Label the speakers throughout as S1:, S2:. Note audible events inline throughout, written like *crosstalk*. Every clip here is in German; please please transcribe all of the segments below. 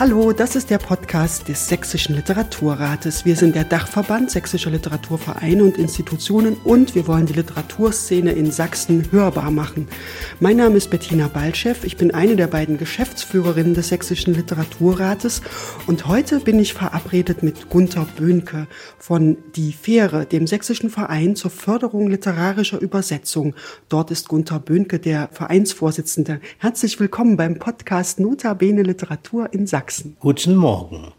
S1: Hallo, das ist der Podcast des Sächsischen Literaturrates. Wir sind der Dachverband Sächsischer Literaturvereine und Institutionen und wir wollen die Literaturszene in Sachsen hörbar machen. Mein Name ist Bettina Balchev, ich bin eine der beiden Geschäftsführerinnen des Sächsischen Literaturrates und heute bin ich verabredet mit Gunther Böhnke von Die Fähre, dem Sächsischen Verein zur Förderung literarischer Übersetzung. Dort ist Gunther Böhnke der Vereinsvorsitzende. Herzlich willkommen beim Podcast Notabene Literatur in Sachsen.
S2: Sachsen. Guten Morgen.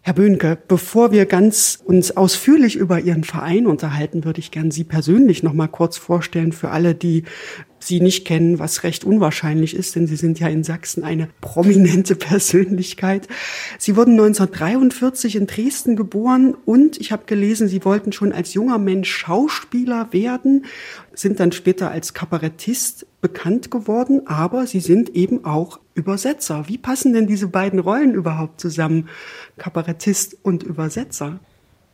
S1: Herr Böhnke, bevor wir ganz uns ausführlich über Ihren Verein unterhalten, würde ich gern Sie persönlich noch mal kurz vorstellen für alle, die Sie nicht kennen, was recht unwahrscheinlich ist, denn Sie sind ja in Sachsen eine prominente *laughs* Persönlichkeit. Sie wurden 1943 in Dresden geboren und ich habe gelesen, Sie wollten schon als junger Mensch Schauspieler werden, sind dann später als Kabarettist bekannt geworden, aber Sie sind eben auch Übersetzer. Wie passen denn diese beiden Rollen überhaupt zusammen, Kabarettist und Übersetzer?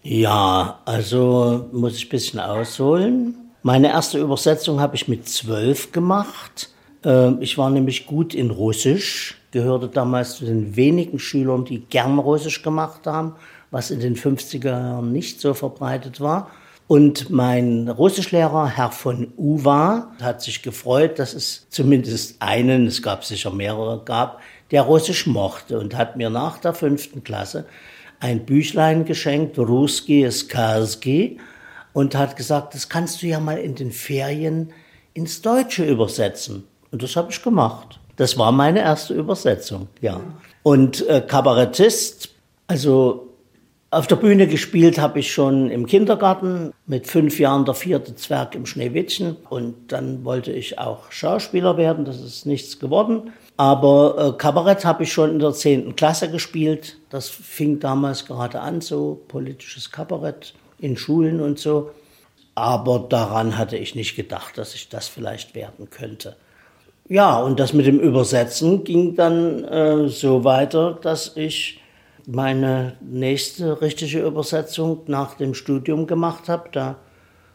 S2: Ja, also muss ich ein bisschen ausholen. Meine erste Übersetzung habe ich mit zwölf gemacht. Ähm, ich war nämlich gut in Russisch, gehörte damals zu den wenigen Schülern, die gern Russisch gemacht haben, was in den 50er Jahren nicht so verbreitet war. Und mein Russischlehrer, Herr von Uwa, hat sich gefreut, dass es zumindest einen, es gab sicher mehrere, gab, der Russisch mochte und hat mir nach der fünften Klasse ein Büchlein geschenkt, Ruski Skaski, und hat gesagt, das kannst du ja mal in den Ferien ins Deutsche übersetzen. Und das habe ich gemacht. Das war meine erste Übersetzung, ja. Und äh, Kabarettist, also auf der Bühne gespielt habe ich schon im Kindergarten, mit fünf Jahren der vierte Zwerg im Schneewittchen. Und dann wollte ich auch Schauspieler werden, das ist nichts geworden. Aber äh, Kabarett habe ich schon in der zehnten Klasse gespielt. Das fing damals gerade an, so politisches Kabarett in Schulen und so. Aber daran hatte ich nicht gedacht, dass ich das vielleicht werden könnte. Ja, und das mit dem Übersetzen ging dann äh, so weiter, dass ich meine nächste richtige Übersetzung nach dem Studium gemacht habe. Da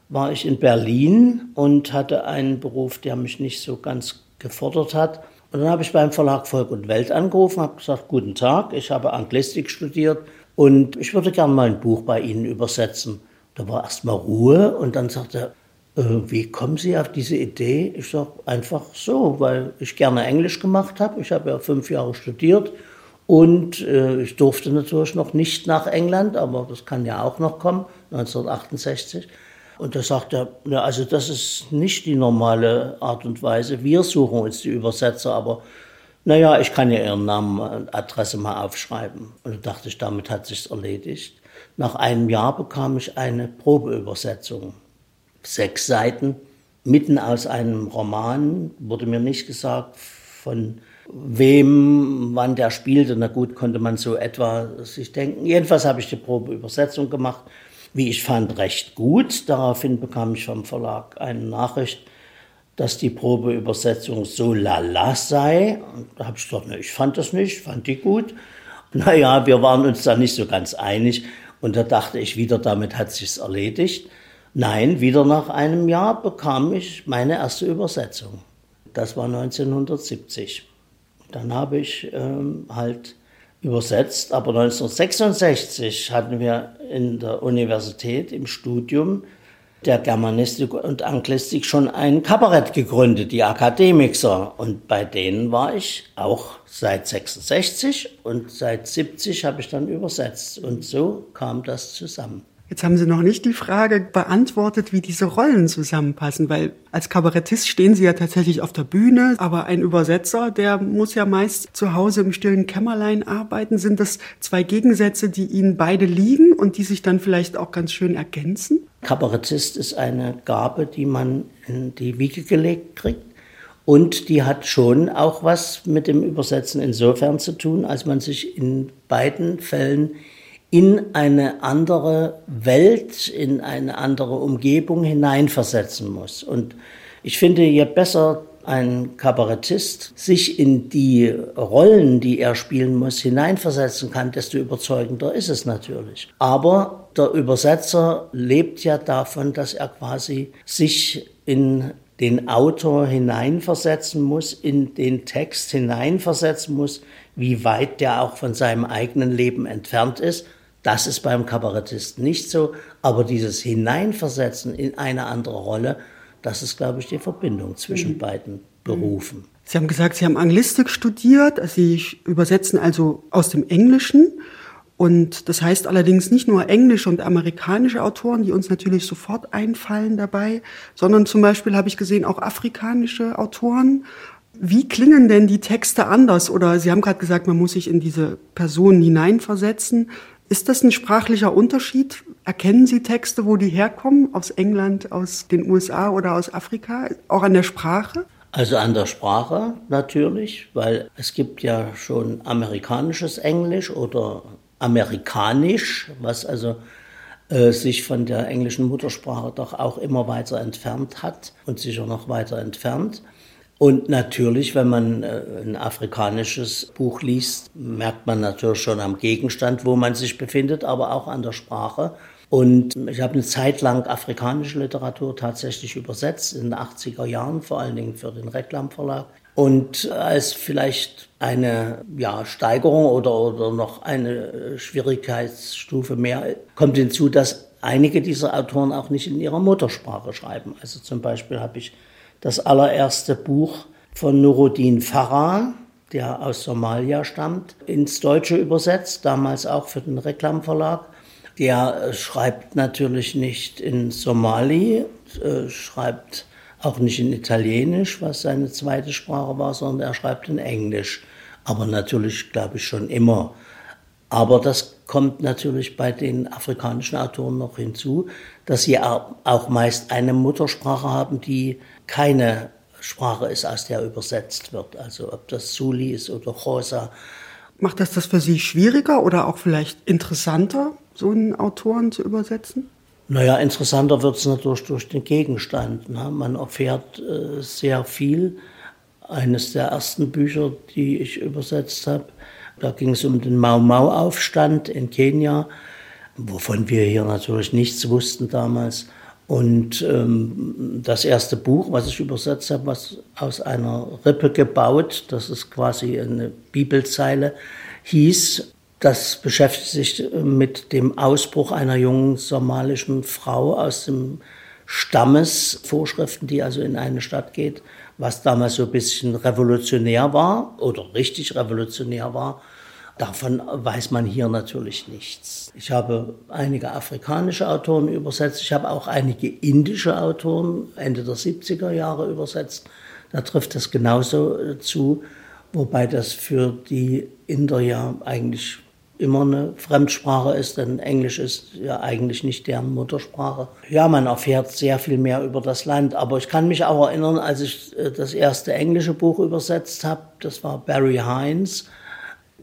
S2: war ich in Berlin und hatte einen Beruf, der mich nicht so ganz gefordert hat. Und dann habe ich beim Verlag Volk und Welt angerufen, habe gesagt, guten Tag, ich habe Anglistik studiert und ich würde gerne mal ein Buch bei Ihnen übersetzen. Da war erst mal Ruhe und dann sagte er, äh, wie kommen Sie auf diese Idee? Ich sage einfach so, weil ich gerne Englisch gemacht habe. Ich habe ja fünf Jahre studiert und äh, ich durfte natürlich noch nicht nach England, aber das kann ja auch noch kommen, 1968. Und da sagt er, ja, also das ist nicht die normale Art und Weise. Wir suchen uns die Übersetzer, aber naja, ich kann ja Ihren Namen und Adresse mal aufschreiben. Und da dachte ich, damit hat sich's erledigt. Nach einem Jahr bekam ich eine Probeübersetzung. Sechs Seiten, mitten aus einem Roman, wurde mir nicht gesagt, von wem, wann der spielte. Na gut, konnte man so etwa sich denken. Jedenfalls habe ich die Probeübersetzung gemacht, wie ich fand, recht gut. Daraufhin bekam ich vom Verlag eine Nachricht, dass die Probeübersetzung so lala sei. Und da habe ich gesagt, ne, ich fand das nicht, fand die gut. *laughs* Naja, wir waren uns da nicht so ganz einig. Und da dachte ich wieder, damit hat sich's erledigt. Nein, wieder nach einem Jahr bekam ich meine erste Übersetzung. Das war 1970. Dann habe ich ähm, halt übersetzt, aber 1966 hatten wir in der Universität im Studium der Germanistik und Anglistik schon ein Kabarett gegründet, die Akademiker. Und bei denen war ich auch seit 66 und seit 70 habe ich dann übersetzt. Und so kam das zusammen.
S1: Jetzt haben Sie noch nicht die Frage beantwortet, wie diese Rollen zusammenpassen, weil als Kabarettist stehen Sie ja tatsächlich auf der Bühne, aber ein Übersetzer, der muss ja meist zu Hause im stillen Kämmerlein arbeiten. Sind das zwei Gegensätze, die Ihnen beide liegen und die sich dann vielleicht auch ganz schön ergänzen?
S2: Kabarettist ist eine Gabe, die man in die Wiege gelegt kriegt. Und die hat schon auch was mit dem Übersetzen insofern zu tun, als man sich in beiden Fällen in eine andere Welt, in eine andere Umgebung hineinversetzen muss. Und ich finde, je besser ein Kabarettist sich in die Rollen, die er spielen muss, hineinversetzen kann, desto überzeugender ist es natürlich. Aber der Übersetzer lebt ja davon, dass er quasi sich in den Autor hineinversetzen muss, in den Text hineinversetzen muss, wie weit der auch von seinem eigenen Leben entfernt ist. Das ist beim Kabarettisten nicht so, aber dieses Hineinversetzen in eine andere Rolle, das ist, glaube ich, die Verbindung zwischen mhm. beiden Berufen.
S1: Sie haben gesagt, Sie haben Anglistik studiert, Sie übersetzen also aus dem Englischen. Und das heißt allerdings nicht nur englische und amerikanische Autoren, die uns natürlich sofort einfallen dabei, sondern zum Beispiel habe ich gesehen auch afrikanische Autoren. Wie klingen denn die Texte anders? Oder Sie haben gerade gesagt, man muss sich in diese Personen hineinversetzen. Ist das ein sprachlicher Unterschied? Erkennen Sie Texte, wo die herkommen? Aus England, aus den USA oder aus Afrika? Auch an der Sprache?
S2: Also an der Sprache natürlich, weil es gibt ja schon amerikanisches Englisch oder amerikanisch, was also äh, sich von der englischen Muttersprache doch auch immer weiter entfernt hat und sicher noch weiter entfernt. Und natürlich, wenn man äh, ein afrikanisches Buch liest, merkt man natürlich schon am Gegenstand, wo man sich befindet, aber auch an der Sprache. Und ich habe eine Zeit lang afrikanische Literatur tatsächlich übersetzt, in den 80er Jahren, vor allen Dingen für den Reklamverlag. Und als vielleicht eine ja, Steigerung oder, oder noch eine Schwierigkeitsstufe mehr kommt hinzu, dass einige dieser Autoren auch nicht in ihrer Muttersprache schreiben. Also zum Beispiel habe ich das allererste Buch von Nuruddin Farah, der aus Somalia stammt, ins Deutsche übersetzt, damals auch für den Reklamverlag. Der schreibt natürlich nicht in Somali, äh, schreibt auch nicht in Italienisch, was seine zweite Sprache war, sondern er schreibt in Englisch. Aber natürlich, glaube ich, schon immer. Aber das kommt natürlich bei den afrikanischen Autoren noch hinzu, dass sie auch meist eine Muttersprache haben, die keine Sprache ist, aus der übersetzt wird. Also ob das Suli ist oder Rosa.
S1: Macht das das für Sie schwieriger oder auch vielleicht interessanter, so einen Autoren zu übersetzen?
S2: Naja, interessanter wird es natürlich durch den Gegenstand. Ne? Man erfährt äh, sehr viel. Eines der ersten Bücher, die ich übersetzt habe, da ging es um den Mau-Mau-Aufstand in Kenia, wovon wir hier natürlich nichts wussten damals. Und ähm, das erste Buch, was ich übersetzt habe, was aus einer Rippe gebaut, das ist quasi eine Bibelzeile, hieß das beschäftigt sich äh, mit dem Ausbruch einer jungen somalischen Frau aus dem Stammesvorschriften, die also in eine Stadt geht, was damals so ein bisschen revolutionär war oder richtig revolutionär war. Davon weiß man hier natürlich nichts. Ich habe einige afrikanische Autoren übersetzt. Ich habe auch einige indische Autoren Ende der 70er Jahre übersetzt. Da trifft das genauso zu, wobei das für die Inder ja eigentlich immer eine Fremdsprache ist, denn Englisch ist ja eigentlich nicht deren Muttersprache. Ja, man erfährt sehr viel mehr über das Land, aber ich kann mich auch erinnern, als ich äh, das erste englische Buch übersetzt habe, das war Barry Hines,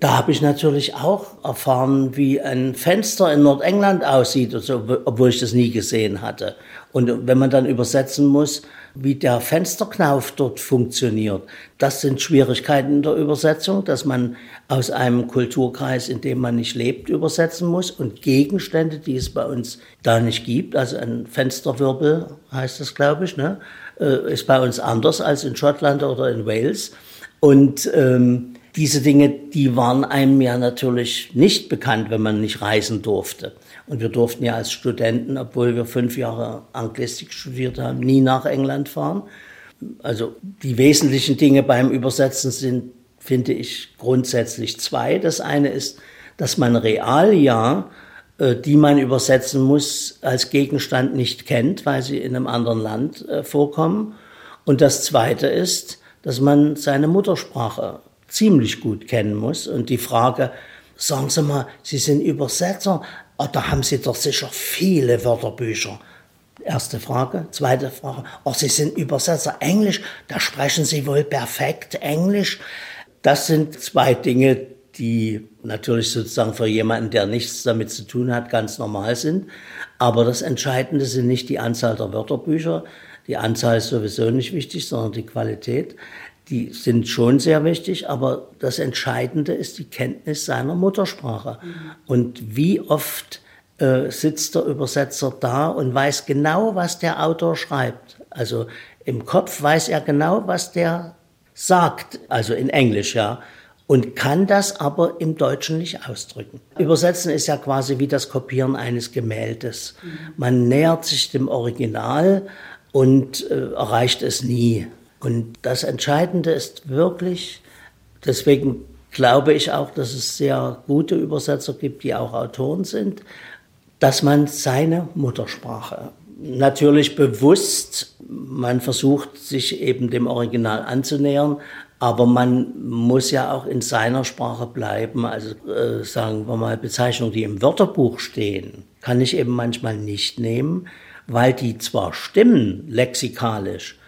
S2: da habe ich natürlich auch erfahren, wie ein Fenster in Nordengland aussieht, so, obwohl ich das nie gesehen hatte. Und wenn man dann übersetzen muss, wie der Fensterknauf dort funktioniert, das sind Schwierigkeiten in der Übersetzung, dass man aus einem Kulturkreis, in dem man nicht lebt, übersetzen muss und Gegenstände, die es bei uns da nicht gibt, also ein Fensterwirbel heißt das, glaube ich, ne, äh, ist bei uns anders als in Schottland oder in Wales. Und ähm, diese Dinge, die waren einem ja natürlich nicht bekannt, wenn man nicht reisen durfte. Und wir durften ja als Studenten, obwohl wir fünf Jahre Anglistik studiert haben, nie nach England fahren. Also die wesentlichen Dinge beim Übersetzen sind, finde ich, grundsätzlich zwei. Das eine ist, dass man Realia, äh, die man übersetzen muss, als Gegenstand nicht kennt, weil sie in einem anderen Land äh, vorkommen. Und das zweite ist, dass man seine Muttersprache ziemlich gut kennen muss. Und die Frage, sagen Sie mal, Sie sind Übersetzer, oh, da haben Sie doch sicher viele Wörterbücher. Erste Frage. Zweite Frage, oh, Sie sind Übersetzer Englisch, da sprechen Sie wohl perfekt Englisch. Das sind zwei Dinge, die natürlich sozusagen für jemanden, der nichts damit zu tun hat, ganz normal sind. Aber das Entscheidende sind nicht die Anzahl der Wörterbücher, Die Anzahl ist sowieso nicht wichtig, sondern die Qualität. Die sind schon sehr wichtig, aber das Entscheidende ist die Kenntnis seiner Muttersprache. Mhm. Und wie oft äh, sitzt der Übersetzer da und weiß genau, was der Autor schreibt. Also im Kopf weiß er genau, was der sagt, also in Englisch, ja und kann das aber im Deutschen nicht ausdrücken. Übersetzen ist ja quasi wie das Kopieren eines Gemäldes. Man nähert sich dem Original und äh, erreicht es nie. Und das Entscheidende ist wirklich, deswegen glaube ich auch, dass es sehr gute Übersetzer gibt, die auch Autoren sind, dass man seine Muttersprache natürlich bewusst, man versucht sich eben dem Original anzunähern, aber man muss ja auch in seiner Sprache bleiben. Also äh, sagen wir mal Bezeichnungen, die im Wörterbuch stehen, kann ich eben manchmal nicht nehmen, weil die zwar stimmen lexikalisch,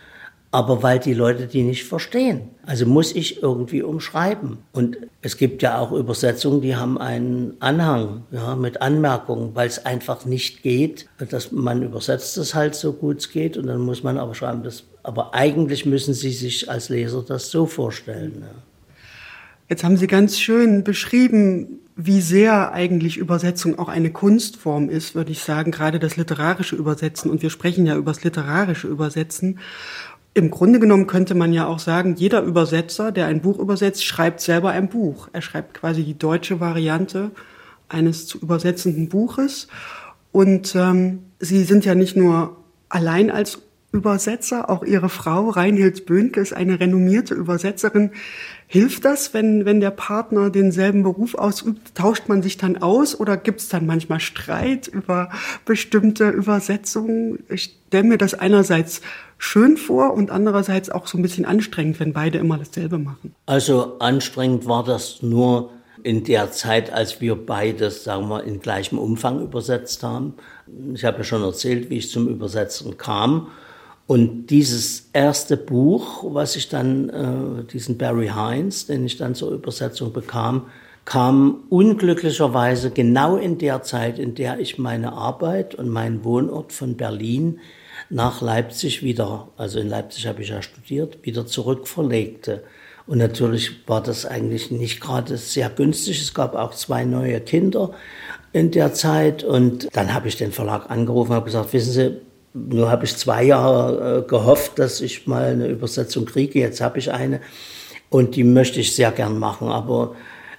S2: aber weil die Leute die nicht verstehen. Also muss ich irgendwie umschreiben. Und es gibt ja auch Übersetzungen, die haben einen Anhang ja, mit Anmerkungen, weil es einfach nicht geht. Dass man übersetzt es halt so gut es geht und dann muss man aber schreiben, das, aber eigentlich müssen Sie sich als Leser das so vorstellen. Ja.
S1: Jetzt haben Sie ganz schön beschrieben, wie sehr eigentlich Übersetzung auch eine Kunstform ist, würde ich sagen, gerade das literarische Übersetzen. Und wir sprechen ja über das literarische Übersetzen. Im Grunde genommen könnte man ja auch sagen, jeder Übersetzer, der ein Buch übersetzt, schreibt selber ein Buch. Er schreibt quasi die deutsche Variante eines zu übersetzenden Buches. Und ähm, Sie sind ja nicht nur allein als Übersetzer, auch Ihre Frau Reinhild Böhnke ist eine renommierte Übersetzerin. Hilft das, wenn, wenn der Partner denselben Beruf ausübt? Tauscht man sich dann aus oder gibt es dann manchmal Streit über bestimmte Übersetzungen? Ich stelle mir das einerseits schön vor und andererseits auch so ein bisschen anstrengend, wenn beide immer dasselbe machen.
S2: Also anstrengend war das nur in der Zeit, als wir beides, sagen wir, in gleichem Umfang übersetzt haben. Ich habe ja schon erzählt, wie ich zum Übersetzen kam. Und dieses erste Buch, was ich dann, äh, diesen Barry Hines, den ich dann zur Übersetzung bekam, kam unglücklicherweise genau in der Zeit, in der ich meine Arbeit und meinen Wohnort von Berlin nach Leipzig wieder, also in Leipzig habe ich ja studiert, wieder zurückverlegte. Und natürlich war das eigentlich nicht gerade sehr günstig. Es gab auch zwei neue Kinder in der Zeit. Und dann habe ich den Verlag angerufen und habe gesagt, wissen Sie, nur habe ich zwei Jahre äh, gehofft, dass ich mal eine Übersetzung kriege. Jetzt habe ich eine und die möchte ich sehr gern machen. Aber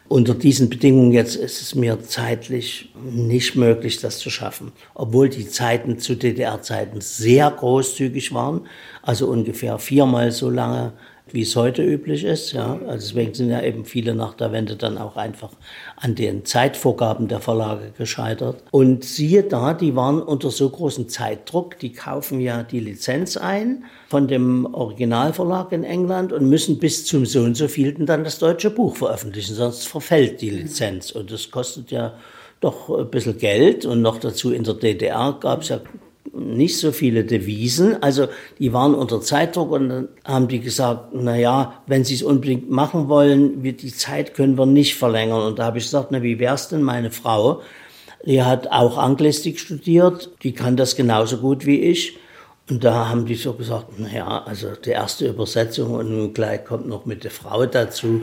S2: unter diesen Bedingungen jetzt ist es mir zeitlich nicht möglich, das zu schaffen. Obwohl die Zeiten zu DDR-Zeiten sehr großzügig waren, also ungefähr viermal so lange wie es heute üblich ist. Ja. Also deswegen sind ja eben viele nach der Wende dann auch einfach an den Zeitvorgaben der Verlage gescheitert. Und siehe da, die waren unter so großem Zeitdruck, die kaufen ja die Lizenz ein von dem Originalverlag in England und müssen bis zum so und so vielten dann das deutsche Buch veröffentlichen, sonst verfällt die Lizenz. Und das kostet ja doch ein bisschen Geld und noch dazu in der DDR gab es ja nicht so viele Devisen. Also die waren unter Zeitdruck und dann haben die gesagt, na ja, wenn sie es unbedingt machen wollen, wir, die Zeit können wir nicht verlängern. Und da habe ich gesagt, na wie wär's denn meine Frau? Die hat auch Anglistik studiert, die kann das genauso gut wie ich. Und da haben die so gesagt, na ja, also die erste Übersetzung und nun gleich kommt noch mit der Frau dazu.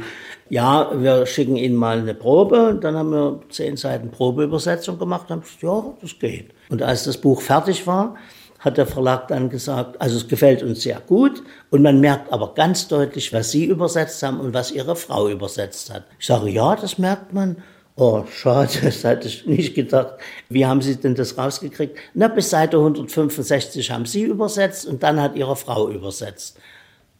S2: Ja, wir schicken Ihnen mal eine Probe. Und dann haben wir zehn Seiten Probeübersetzung gemacht und haben gesagt, ja, das geht. Und als das Buch fertig war, hat der Verlag dann gesagt, also es gefällt uns sehr gut und man merkt aber ganz deutlich, was Sie übersetzt haben und was Ihre Frau übersetzt hat. Ich sage, ja, das merkt man. Oh, schade, *laughs* das hatte ich nicht gedacht. Wie haben Sie denn das rausgekriegt? Na, bis Seite 165 haben Sie übersetzt und dann hat Ihre Frau übersetzt.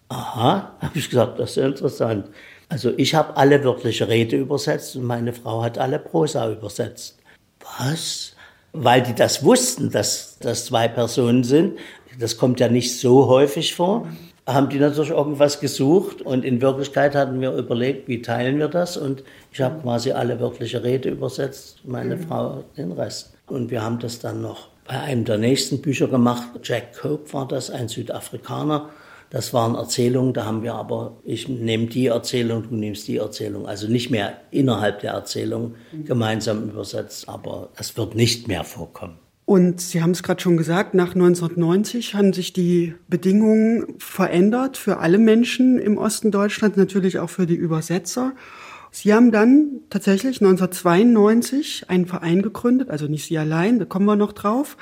S2: Aha, habe ich gesagt, das ist ja interessant. Also ich habe alle wörtliche Rede übersetzt und meine Frau hat alle Prosa übersetzt. Was? Weil die das wussten, dass das zwei Personen sind. Das kommt ja nicht so häufig vor haben die natürlich irgendwas gesucht und in Wirklichkeit hatten wir überlegt, wie teilen wir das und ich habe quasi alle wörtliche Rede übersetzt, meine mhm. Frau den Rest. Und wir haben das dann noch bei einem der nächsten Bücher gemacht. Jack Cope war das, ein Südafrikaner. Das waren Erzählungen, da haben wir aber, ich nehme die Erzählung, du nimmst die Erzählung, also nicht mehr innerhalb der Erzählung mhm. gemeinsam übersetzt, aber das wird nicht mehr vorkommen.
S1: Und Sie haben es gerade schon gesagt, nach 1990 haben sich die Bedingungen verändert für alle Menschen im Osten Deutschlands, natürlich auch für die Übersetzer. Sie haben dann tatsächlich 1992 einen Verein gegründet, also nicht Sie allein, da kommen wir noch drauf,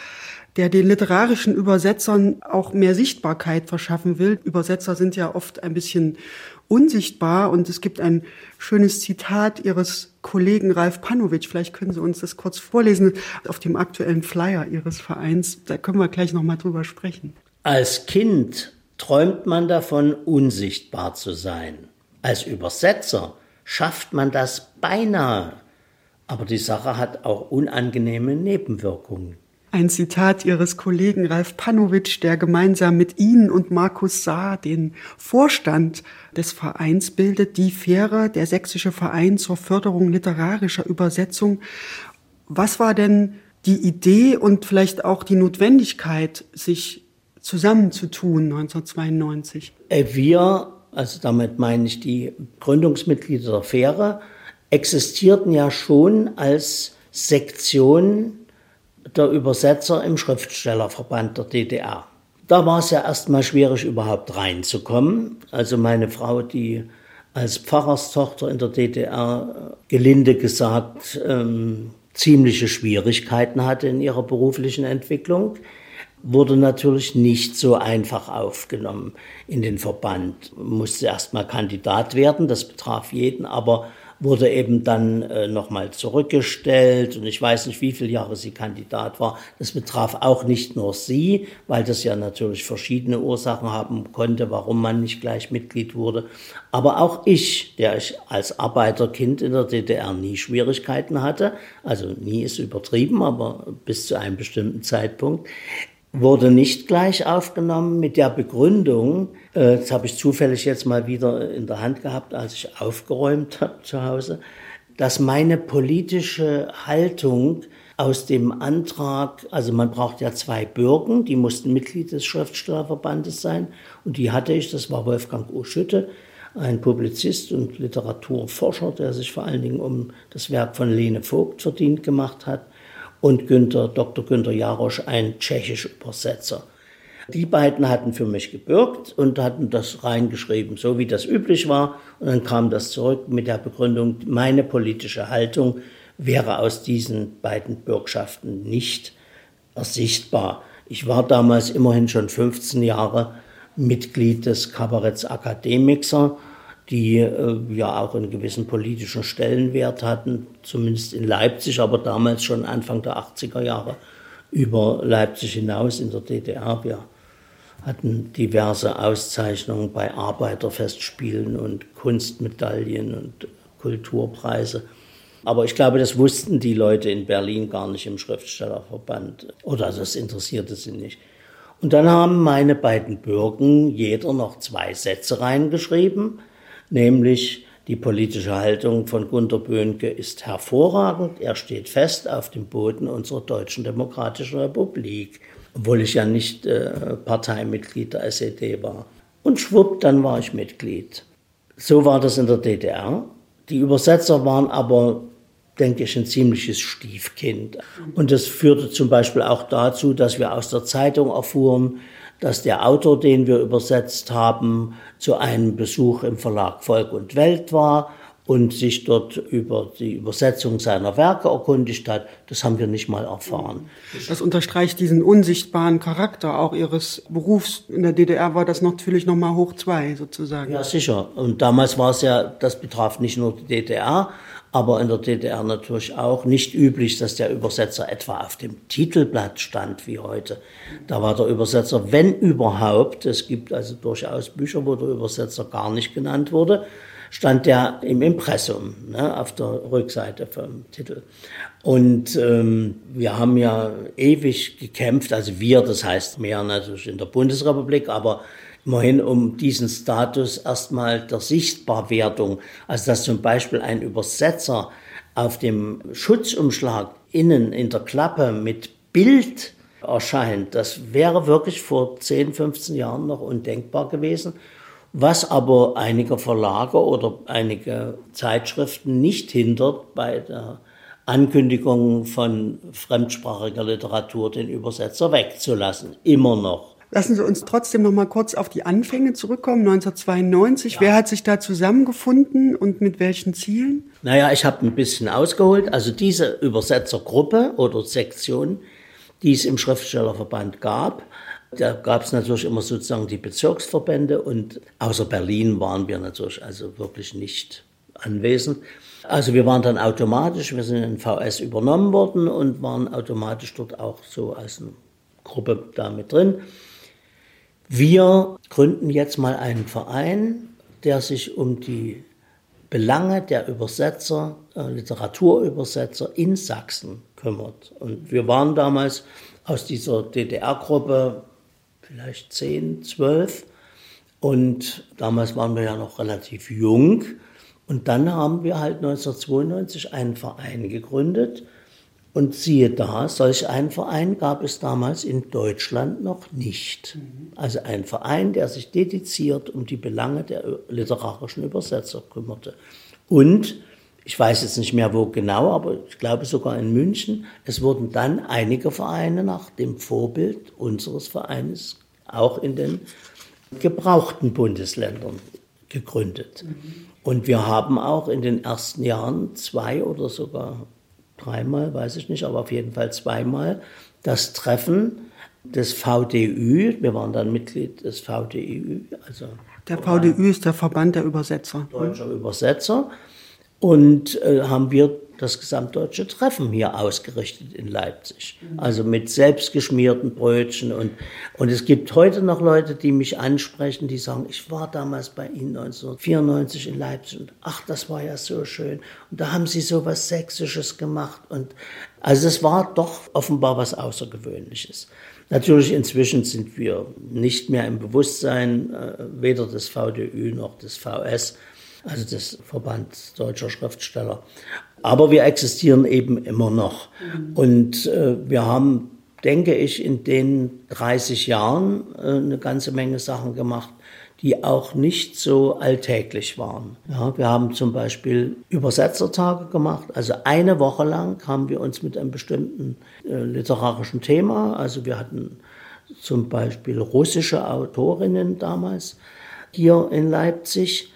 S1: der den literarischen Übersetzern auch mehr Sichtbarkeit verschaffen will. Übersetzer sind ja oft ein bisschen unsichtbar und es gibt ein schönes Zitat Ihres Kollegen Ralf Panovic. Vielleicht können Sie uns das kurz vorlesen auf dem aktuellen Flyer Ihres Vereins. Da können wir gleich noch mal drüber sprechen.
S2: Als Kind träumt man davon, unsichtbar zu sein. Als Übersetzer schafft man das beinahe. Aber die Sache hat auch unangenehme Nebenwirkungen.
S1: Ein Zitat Ihres Kollegen Ralf Panovic, der gemeinsam mit Ihnen und Markus Saar den Vorstand des Vereins bildet, die Fähre, der sächsische Verein zur Förderung literarischer Übersetzung. Was war denn die Idee und vielleicht auch die Notwendigkeit, sich zusammenzutun 1992?
S2: Äh, wir also damit meine ich die Gründungsmitglieder der Fähre, existierten ja schon als Sektion der Übersetzer im Schriftstellerverband der DDR. Da war es ja erstmal schwierig, überhaupt reinzukommen. Also meine Frau, die als Pfarrerstochter in der DDR gelinde gesagt ähm, ziemliche Schwierigkeiten hatte in ihrer beruflichen Entwicklung, wurde natürlich nicht so einfach aufgenommen in den Verband. Musste erstmal Kandidat werden, das betraf jeden, aber wurde eben dann äh, nochmal zurückgestellt und ich weiß nicht, wie viele Jahre sie Kandidat war. Das betraf auch nicht nur sie, weil das ja natürlich verschiedene Ursachen haben konnte, warum man nicht gleich Mitglied wurde. Aber auch ich, der ich als Arbeiterkind in der DDR nie Schwierigkeiten hatte, also nie ist übertrieben, aber bis zu einem bestimmten Zeitpunkt, wurde nicht gleich aufgenommen mit der Begründung, äh, das habe ich zufällig jetzt mal wieder in der Hand gehabt, als ich aufgeräumt habe zu Hause, dass meine politische Haltung aus dem Antrag, also man braucht ja zwei Bürgen, die mussten Mitglied des Schriftstellerverbandes sein und die hatte ich, das war Wolfgang O. Ein Publizist und Literaturforscher, der sich vor allen Dingen um das Werk von Lene Vogt verdient gemacht hat und Günther, Dr. Günther Jarosch, ein tschechischer Übersetzer. Die beiden hatten für mich gebürgt und hatten das reingeschrieben, so wie das üblich war. Und dann kam das zurück mit der Begründung, meine politische Haltung wäre aus diesen beiden Bürgschaften nicht ersichtbar. Ich war damals immerhin schon 15 Jahre Mitglied des Kabaretts Akademixer die äh, ja auch einen gewissen politischen Stellenwert hatten, zumindest in Leipzig, aber damals schon Anfang der 80er Jahre über Leipzig hinaus in der DDR. Wir hatten diverse Auszeichnungen bei Arbeiterfestspielen und Kunstmedaillen und Kulturpreise. Aber ich glaube, das wussten die Leute in Berlin gar nicht im Schriftstellerverband. Oder das interessierte sie nicht. Und dann haben meine beiden Bürgen jeder noch zwei Sätze reingeschrieben nämlich die politische Haltung von Gunter Böhnke ist hervorragend. Er steht fest auf dem Boden unserer Deutschen Demokratischen Republik, obwohl ich ja nicht äh, Parteimitglied der SED war. Und schwupp, dann war ich Mitglied. So war das in der DDR. Die Übersetzer waren aber, denke ich, ein ziemliches Stiefkind. Und das führte zum Beispiel auch dazu, dass wir aus der Zeitung erfuhren, dass der Autor, den wir übersetzt haben, zu einem Besuch im Verlag Volk und Welt war und sich dort über die Übersetzung seiner Werke erkundigt hat. Das haben wir nicht mal erfahren.
S1: Das unterstreicht diesen unsichtbaren Charakter auch Ihres Berufs. In der DDR war das natürlich noch mal hoch zwei sozusagen.
S2: Ja, sicher. Und damals war es ja, das betraf nicht nur die DDR, aber in der DDR natürlich auch nicht üblich, dass der Übersetzer etwa auf dem Titelblatt stand wie heute. Da war der Übersetzer, wenn überhaupt, es gibt also durchaus Bücher, wo der Übersetzer gar nicht genannt wurde, stand der im Impressum ne, auf der Rückseite vom Titel. Und ähm, wir haben ja ewig gekämpft, also wir, das heißt mehr natürlich in der Bundesrepublik, aber immerhin um diesen Status erstmal der Sichtbarwerdung, also dass zum Beispiel ein Übersetzer auf dem Schutzumschlag innen in der Klappe mit Bild erscheint, das wäre wirklich vor 10, 15 Jahren noch undenkbar gewesen, was aber einige Verlage oder einige Zeitschriften nicht hindert bei der Ankündigungen von fremdsprachiger Literatur den Übersetzer wegzulassen. Immer noch.
S1: Lassen Sie uns trotzdem noch mal kurz auf die Anfänge zurückkommen, 1992. Ja. Wer hat sich da zusammengefunden und mit welchen Zielen?
S2: Naja, ich habe ein bisschen ausgeholt. Also diese Übersetzergruppe oder Sektion, die es im Schriftstellerverband gab, da gab es natürlich immer sozusagen die Bezirksverbände und außer Berlin waren wir natürlich also wirklich nicht anwesend. Also wir waren dann automatisch, wir sind in VS übernommen worden und waren automatisch dort auch so als eine Gruppe da mit drin. Wir gründen jetzt mal einen Verein, der sich um die Belange der Übersetzer, äh, Literaturübersetzer in Sachsen kümmert. Und wir waren damals aus dieser DDR-Gruppe vielleicht 10, 12 und damals waren wir ja noch relativ jung. Und dann haben wir halt 1992 einen Verein gegründet, und siehe da, solch einen Verein gab es damals in Deutschland noch nicht. Also ein Verein, der sich dediziert um die Belange der literarischen Übersetzer kümmerte. Und ich weiß jetzt nicht mehr wo genau, aber ich glaube sogar in München, es wurden dann einige Vereine nach dem Vorbild unseres Vereines auch in den gebrauchten Bundesländern gegründet. Und wir haben auch in den ersten Jahren zwei oder sogar dreimal, weiß ich nicht, aber auf jeden Fall zweimal das Treffen des VDÜ. Wir waren dann Mitglied des VDÜ.
S1: Also der VDÜ ist der Verband der Übersetzer.
S2: Deutscher Übersetzer. Und äh, haben wir das gesamtdeutsche Treffen hier ausgerichtet in Leipzig. Also mit selbstgeschmierten Brötchen. Und, und es gibt heute noch Leute, die mich ansprechen, die sagen, ich war damals bei Ihnen 1994 in Leipzig und ach, das war ja so schön. Und da haben Sie so was Sächsisches gemacht. Und also es war doch offenbar was Außergewöhnliches. Natürlich inzwischen sind wir nicht mehr im Bewusstsein, äh, weder des VDÜ noch des VS, also des Verbands deutscher Schriftsteller. Aber wir existieren eben immer noch. Mhm. Und äh, wir haben, denke ich, in den 30 Jahren äh, eine ganze Menge Sachen gemacht, die auch nicht so alltäglich waren. Ja, wir haben zum Beispiel Übersetzertage gemacht. Also eine Woche lang haben wir uns mit einem bestimmten äh, literarischen Thema, also wir hatten zum Beispiel russische Autorinnen damals hier in Leipzig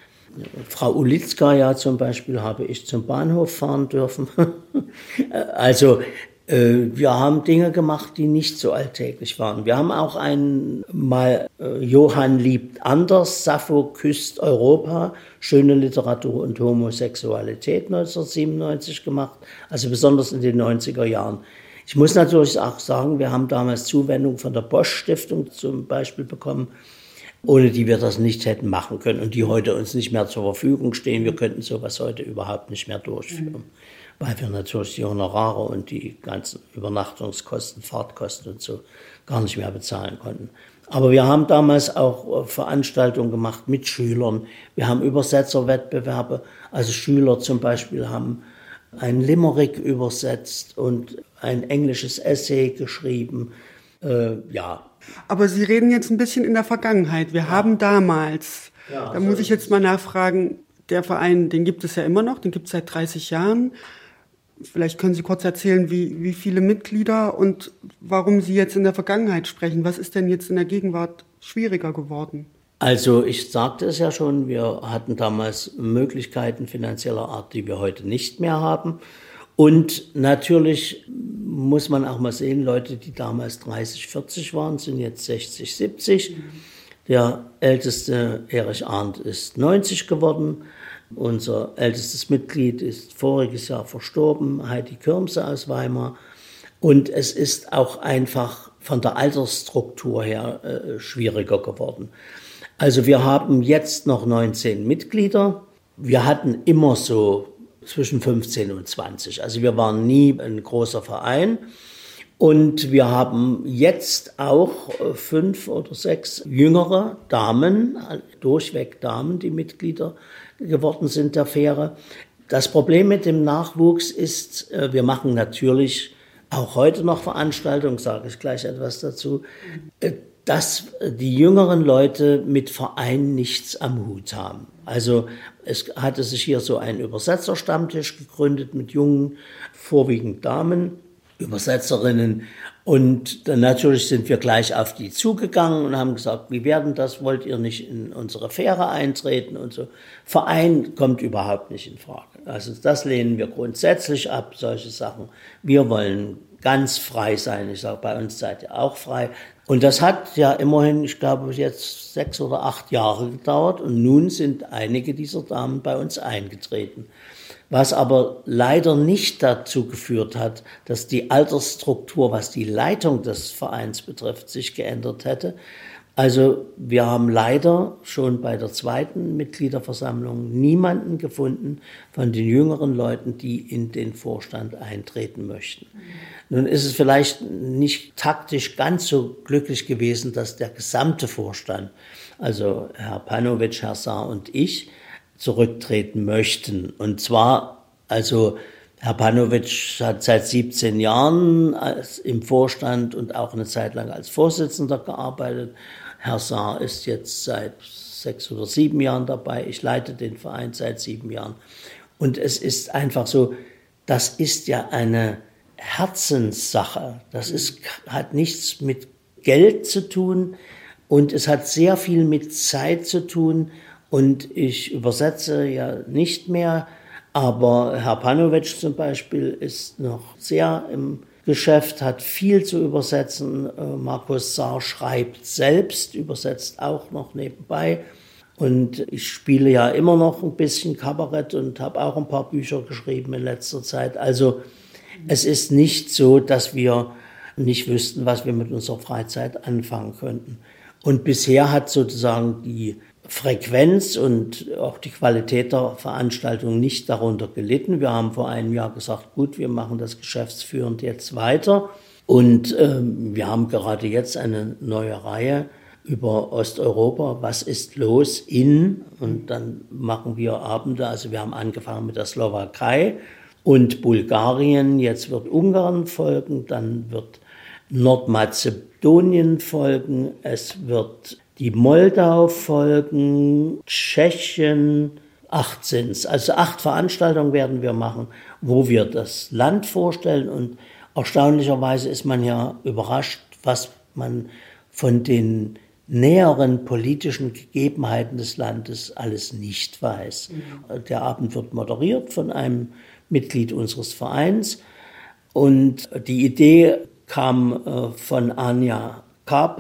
S2: Frau Ulitzka zum Beispiel habe ich zum Bahnhof fahren dürfen. *laughs* also äh, wir haben Dinge gemacht, die nicht so alltäglich waren. Wir haben auch einen mal äh, Johann liebt anders, Sappho küsst Europa, schöne Literatur und Homosexualität 1997 gemacht, also besonders in den 90er Jahren. Ich muss natürlich auch sagen, wir haben damals Zuwendung von der Bosch Stiftung zum Beispiel bekommen ohne die wir das nicht hätten machen können und die heute uns nicht mehr zur Verfügung stehen. Wir könnten sowas heute überhaupt nicht mehr durchführen, weil wir natürlich die Honorare und die ganzen Übernachtungskosten, Fahrtkosten und so gar nicht mehr bezahlen konnten. Aber wir haben damals auch äh, Veranstaltungen gemacht mit Schülern. Wir haben Übersetzerwettbewerbe. Also Schüler zum Beispiel haben ein Limerick übersetzt und ein englisches Essay geschrieben. Äh, ja,
S1: aber Sie reden jetzt ein bisschen in der Vergangenheit. Wir ja. haben damals, ja, da muss ich jetzt mal nachfragen, der Verein, den gibt es ja immer noch, den gibt es seit 30 Jahren. Vielleicht können Sie kurz erzählen, wie, wie viele Mitglieder und warum Sie jetzt in der Vergangenheit sprechen. Was ist denn jetzt in der Gegenwart schwieriger geworden?
S2: Also ich sagte es ja schon, wir hatten damals Möglichkeiten finanzieller Art, die wir heute nicht mehr haben. Und natürlich muss man auch mal sehen, Leute, die damals 30, 40 waren, sind jetzt 60, 70. Der älteste Erich Arndt ist 90 geworden. Unser ältestes Mitglied ist voriges Jahr verstorben, Heidi Kürmse aus Weimar. Und es ist auch einfach von der Altersstruktur her äh, schwieriger geworden. Also wir haben jetzt noch 19 Mitglieder. Wir hatten immer so zwischen 15 und 20. Also wir waren nie ein großer Verein. Und wir haben jetzt auch äh, fünf oder sechs jüngere Damen, durchweg Damen, die Mitglieder geworden sind der Fähre. Das Problem mit dem Nachwuchs ist, äh, wir machen natürlich auch heute noch Veranstaltungen, sage ich gleich etwas dazu. Äh, dass die jüngeren Leute mit Verein nichts am Hut haben. Also es hatte sich hier so ein Übersetzerstammtisch gegründet mit jungen, vorwiegend Damen, Übersetzerinnen. Und dann natürlich sind wir gleich auf die zugegangen und haben gesagt, wie werden das? Wollt ihr nicht in unsere Fähre eintreten und so? Verein kommt überhaupt nicht in Frage. Also das lehnen wir grundsätzlich ab, solche Sachen. Wir wollen ganz frei sein. Ich sage, bei uns seid ihr auch frei. Und das hat ja immerhin, ich glaube, jetzt sechs oder acht Jahre gedauert. Und nun sind einige dieser Damen bei uns eingetreten. Was aber leider nicht dazu geführt hat, dass die Altersstruktur, was die Leitung des Vereins betrifft, sich geändert hätte. Also wir haben leider schon bei der zweiten Mitgliederversammlung niemanden gefunden von den jüngeren Leuten, die in den Vorstand eintreten möchten. Nun ist es vielleicht nicht taktisch ganz so glücklich gewesen, dass der gesamte Vorstand, also Herr Panovic, Herr Saar und ich, zurücktreten möchten. Und zwar, also Herr Panovic hat seit 17 Jahren im Vorstand und auch eine Zeit lang als Vorsitzender gearbeitet. Herr Saar ist jetzt seit sechs oder sieben Jahren dabei. Ich leite den Verein seit sieben Jahren. Und es ist einfach so, das ist ja eine Herzenssache. Das ist, hat nichts mit Geld zu tun und es hat sehr viel mit Zeit zu tun. Und ich übersetze ja nicht mehr, aber Herr Panovic zum Beispiel ist noch sehr im Geschäft, hat viel zu übersetzen. Äh, Markus Saar schreibt selbst, übersetzt auch noch nebenbei. Und ich spiele ja immer noch ein bisschen Kabarett und habe auch ein paar Bücher geschrieben in letzter Zeit. Also es ist nicht so, dass wir nicht wüssten, was wir mit unserer Freizeit anfangen könnten. Und bisher hat sozusagen die Frequenz und auch die Qualität der Veranstaltung nicht darunter gelitten. Wir haben vor einem Jahr gesagt, gut, wir machen das geschäftsführend jetzt weiter. Und ähm, wir haben gerade jetzt eine neue Reihe über Osteuropa. Was ist los in? Und dann machen wir Abende. Also wir haben angefangen mit der Slowakei und Bulgarien. Jetzt wird Ungarn folgen, dann wird Nordmazedonien folgen, es wird die Moldau folgen, Tschechien, acht sind's. Also acht Veranstaltungen werden wir machen, wo wir das Land vorstellen und erstaunlicherweise ist man ja überrascht, was man von den näheren politischen Gegebenheiten des Landes alles nicht weiß. Mhm. Der Abend wird moderiert von einem Mitglied unseres Vereins. Und die Idee kam äh, von Anja K.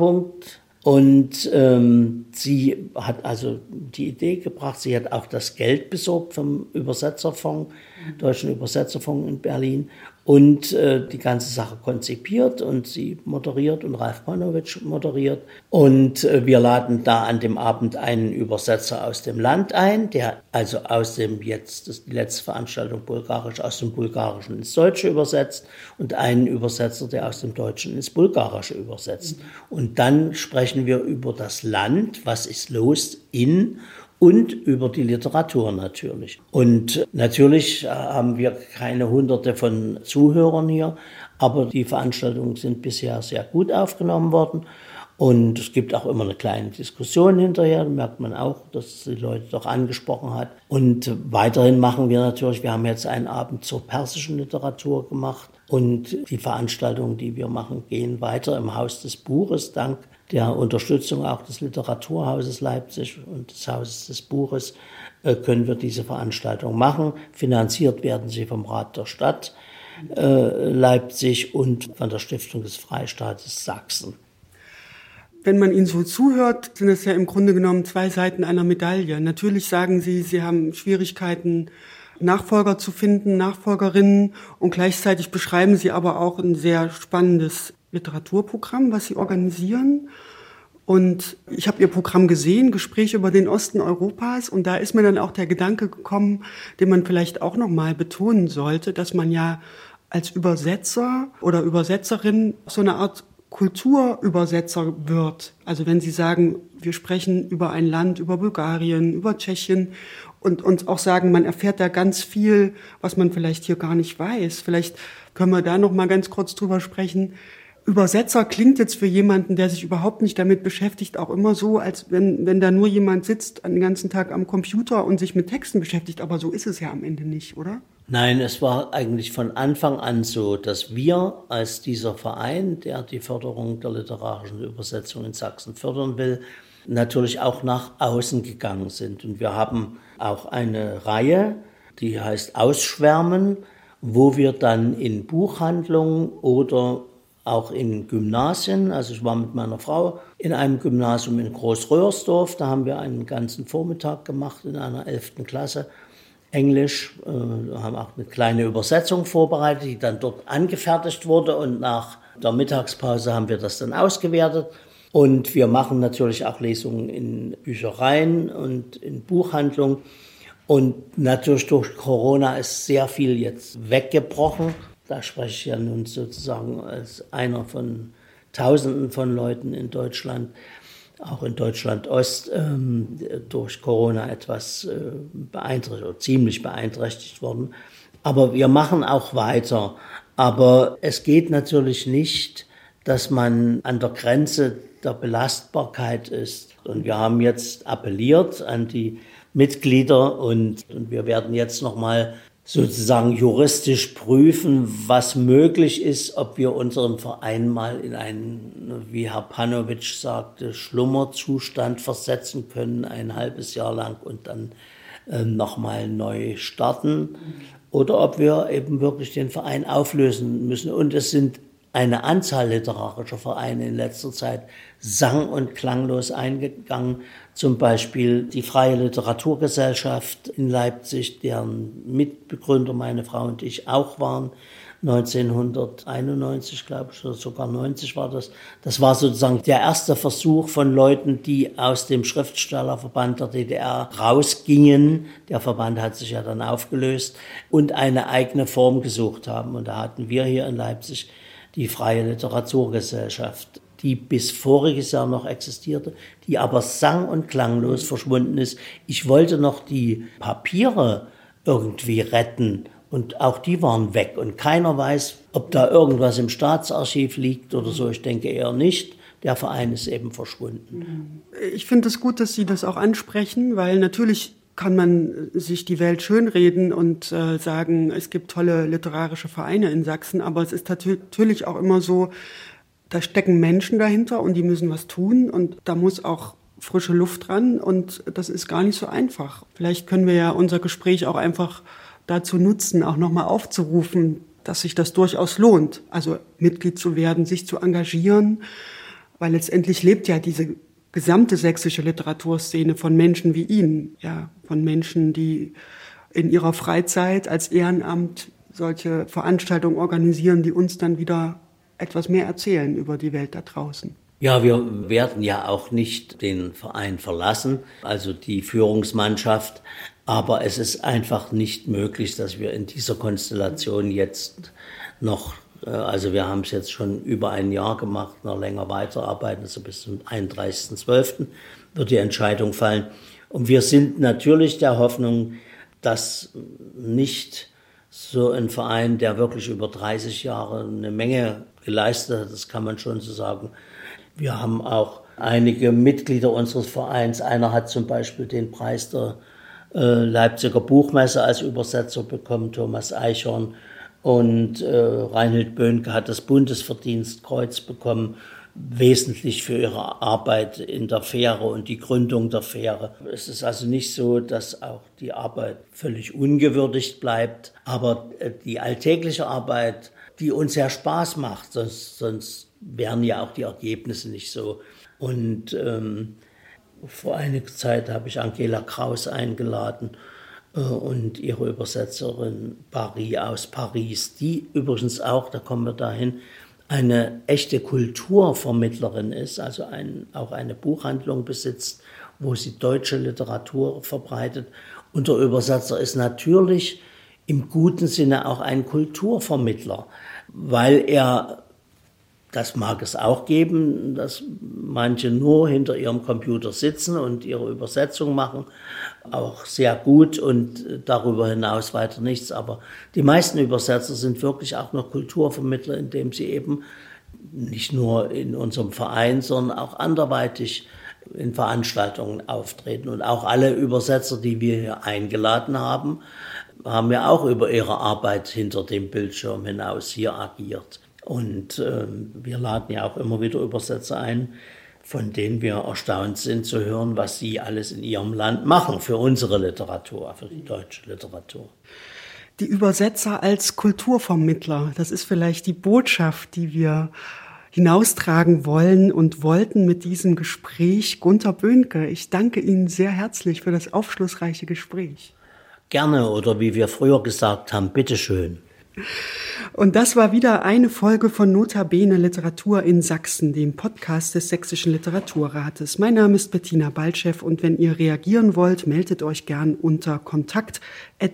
S2: Und ähm, sie hat also die Idee gebracht, sie hat auch das Geld besorgt vom Übersetzerfonds, Deutschen Übersetzerfonds in Berlin und äh, die ganze Sache konzipiert und sie moderiert und Ralf Panowitsch moderiert. Und äh, wir laden da an dem Abend einen Übersetzer aus dem Land ein, der also aus dem jetzt, das die letzte Veranstaltung bulgarisch, aus dem Bulgarischen ins Deutsche übersetzt und einen Übersetzer, der aus dem Deutschen ins Bulgarische übersetzt. Und dann sprechen wir über das Land, was ist los in und über die Literatur natürlich. Und natürlich äh, haben wir keine hunderte von Zuhörern hier, aber die Veranstaltungen sind bisher sehr gut aufgenommen worden. Und es gibt auch immer eine kleine Diskussion hinterher, da merkt man auch, dass die Leute doch angesprochen hat. Und weiterhin machen wir natürlich, wir haben jetzt einen Abend zur persischen Literatur gemacht und die Veranstaltungen, die wir machen, gehen weiter im Haus des Buches, dank der Unterstützung auch des Literaturhauses Leipzig und des Hauses des Buches äh, können wir diese Veranstaltung machen. Finanziert werden sie vom Rat der Stadt äh, Leipzig und von der Stiftung des Freistaates Sachsen.
S1: Wenn man Ihnen so zuhört, sind es ja im Grunde genommen zwei Seiten einer Medaille. Natürlich sagen Sie, Sie haben Schwierigkeiten, Nachfolger zu finden, Nachfolgerinnen und gleichzeitig beschreiben Sie aber auch ein sehr spannendes Literaturprogramm, was sie organisieren. Und ich habe ihr Programm gesehen, Gespräche über den Osten Europas. Und da ist mir dann auch der Gedanke gekommen, den man vielleicht auch noch mal betonen sollte, dass man ja als Übersetzer oder Übersetzerin so eine Art Kulturübersetzer wird. Also wenn Sie sagen, wir sprechen über ein Land, über Bulgarien, über Tschechien und uns auch sagen, man erfährt da ganz viel, was man vielleicht hier gar nicht weiß. Vielleicht können wir da noch mal ganz kurz drüber sprechen Übersetzer klingt jetzt für jemanden, der sich überhaupt nicht damit beschäftigt, auch immer so, als wenn, wenn da nur jemand sitzt den ganzen Tag am Computer und sich mit Texten beschäftigt. Aber so ist es ja am Ende nicht, oder?
S2: Nein, es war eigentlich von Anfang an so, dass wir als dieser Verein, der die Förderung der literarischen Übersetzung in Sachsen fördern will, natürlich auch nach außen gegangen sind. Und wir haben auch eine Reihe, die heißt Ausschwärmen, wo wir dann in Buchhandlungen oder auch in Gymnasien. Also ich war mit meiner Frau in einem Gymnasium in Großröhrsdorf. Da haben wir einen ganzen Vormittag gemacht in einer elften Klasse. Englisch, äh, haben auch eine kleine Übersetzung vorbereitet, die dann dort angefertigt wurde und nach der Mittagspause haben wir das dann ausgewertet. Und wir machen natürlich auch Lesungen in Büchereien und in Buchhandlungen. Und natürlich durch Corona ist sehr viel jetzt weggebrochen da spreche ich ja nun sozusagen als einer von Tausenden von Leuten in Deutschland, auch in Deutschland Ost, ähm, durch Corona etwas äh, beeinträchtigt oder ziemlich beeinträchtigt worden. Aber wir machen auch weiter. Aber es geht natürlich nicht, dass man an der Grenze der Belastbarkeit ist. Und wir haben jetzt appelliert an die Mitglieder und, und wir werden jetzt nochmal sozusagen juristisch prüfen, was möglich ist, ob wir unseren Verein mal in einen, wie Herr Panowitsch sagte, Schlummerzustand versetzen können, ein halbes Jahr lang und dann äh, nochmal neu starten. Oder ob wir eben wirklich den Verein auflösen müssen. Und es sind eine Anzahl literarischer Vereine in letzter Zeit sang- und klanglos eingegangen. Zum Beispiel die Freie Literaturgesellschaft in Leipzig, deren Mitbegründer meine Frau und ich auch waren. 1991, glaube ich, oder sogar 90 war das. Das war sozusagen der erste Versuch von Leuten, die aus dem Schriftstellerverband der DDR rausgingen. Der Verband hat sich ja dann aufgelöst und eine eigene Form gesucht haben. Und da hatten wir hier in Leipzig die Freie Literaturgesellschaft, die bis voriges Jahr noch existierte, die aber sang- und klanglos verschwunden ist. Ich wollte noch die Papiere irgendwie retten und auch die waren weg und keiner weiß, ob da irgendwas im Staatsarchiv liegt oder so. Ich denke eher nicht. Der Verein ist eben verschwunden.
S1: Ich finde es gut, dass Sie das auch ansprechen, weil natürlich kann man sich die Welt schönreden und äh, sagen, es gibt tolle literarische Vereine in Sachsen, aber es ist natürlich auch immer so, da stecken Menschen dahinter und die müssen was tun. Und da muss auch frische Luft dran und das ist gar nicht so einfach. Vielleicht können wir ja unser Gespräch auch einfach dazu nutzen, auch nochmal aufzurufen, dass sich das durchaus lohnt, also Mitglied zu werden, sich zu engagieren, weil letztendlich lebt ja diese gesamte sächsische Literaturszene von Menschen wie Ihnen, ja, von Menschen, die in ihrer Freizeit als Ehrenamt solche Veranstaltungen organisieren, die uns dann wieder etwas mehr erzählen über die Welt da draußen.
S2: Ja, wir werden ja auch nicht den Verein verlassen, also die Führungsmannschaft, aber es ist einfach nicht möglich, dass wir in dieser Konstellation jetzt noch also wir haben es jetzt schon über ein Jahr gemacht, noch länger weiterarbeiten, also bis zum 31.12. wird die Entscheidung fallen. Und wir sind natürlich der Hoffnung, dass nicht so ein Verein, der wirklich über 30 Jahre eine Menge geleistet hat, das kann man schon so sagen. Wir haben auch einige Mitglieder unseres Vereins. Einer hat zum Beispiel den Preis der äh, Leipziger Buchmesse als Übersetzer bekommen, Thomas Eichhorn. Und äh, Reinhild Böhnke hat das Bundesverdienstkreuz bekommen, wesentlich für ihre Arbeit in der Fähre und die Gründung der Fähre. Es ist also nicht so, dass auch die Arbeit völlig ungewürdigt bleibt, aber äh, die alltägliche Arbeit, die uns sehr Spaß macht, sonst, sonst wären ja auch die Ergebnisse nicht so. Und ähm, vor einiger Zeit habe ich Angela Kraus eingeladen und ihre Übersetzerin Paris aus Paris, die übrigens auch, da kommen wir dahin, eine echte Kulturvermittlerin ist, also ein, auch eine Buchhandlung besitzt, wo sie deutsche Literatur verbreitet. Und der Übersetzer ist natürlich im guten Sinne auch ein Kulturvermittler, weil er das mag es auch geben, dass manche nur hinter ihrem Computer sitzen und ihre Übersetzung machen, auch sehr gut und darüber hinaus weiter nichts. Aber die meisten Übersetzer sind wirklich auch noch Kulturvermittler, indem sie eben nicht nur in unserem Verein, sondern auch anderweitig in Veranstaltungen auftreten. Und auch alle Übersetzer, die wir hier eingeladen haben, haben ja auch über ihre Arbeit hinter dem Bildschirm hinaus hier agiert. Und äh, wir laden ja auch immer wieder Übersetzer ein, von denen wir erstaunt sind zu hören, was sie alles in ihrem Land machen für unsere Literatur, für die deutsche Literatur.
S1: Die Übersetzer als Kulturvermittler, das ist vielleicht die Botschaft, die wir hinaustragen wollen und wollten mit diesem Gespräch. Gunther Böhnke, ich danke Ihnen sehr herzlich für das aufschlussreiche Gespräch.
S2: Gerne oder wie wir früher gesagt haben, bitteschön.
S1: Und das war wieder eine Folge von Notabene Literatur in Sachsen, dem Podcast des Sächsischen Literaturrates. Mein Name ist Bettina Baltschew und wenn ihr reagieren wollt, meldet euch gern unter kontakt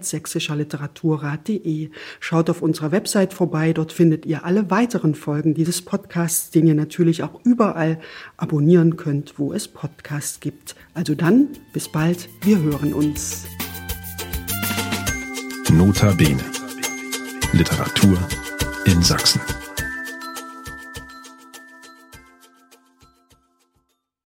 S1: sächsischerliteraturrat.de. Schaut auf unserer Website vorbei, dort findet ihr alle weiteren Folgen dieses Podcasts, den ihr natürlich auch überall abonnieren könnt, wo es Podcasts gibt. Also dann, bis bald, wir hören uns.
S3: Notabene Literatur in Sachsen.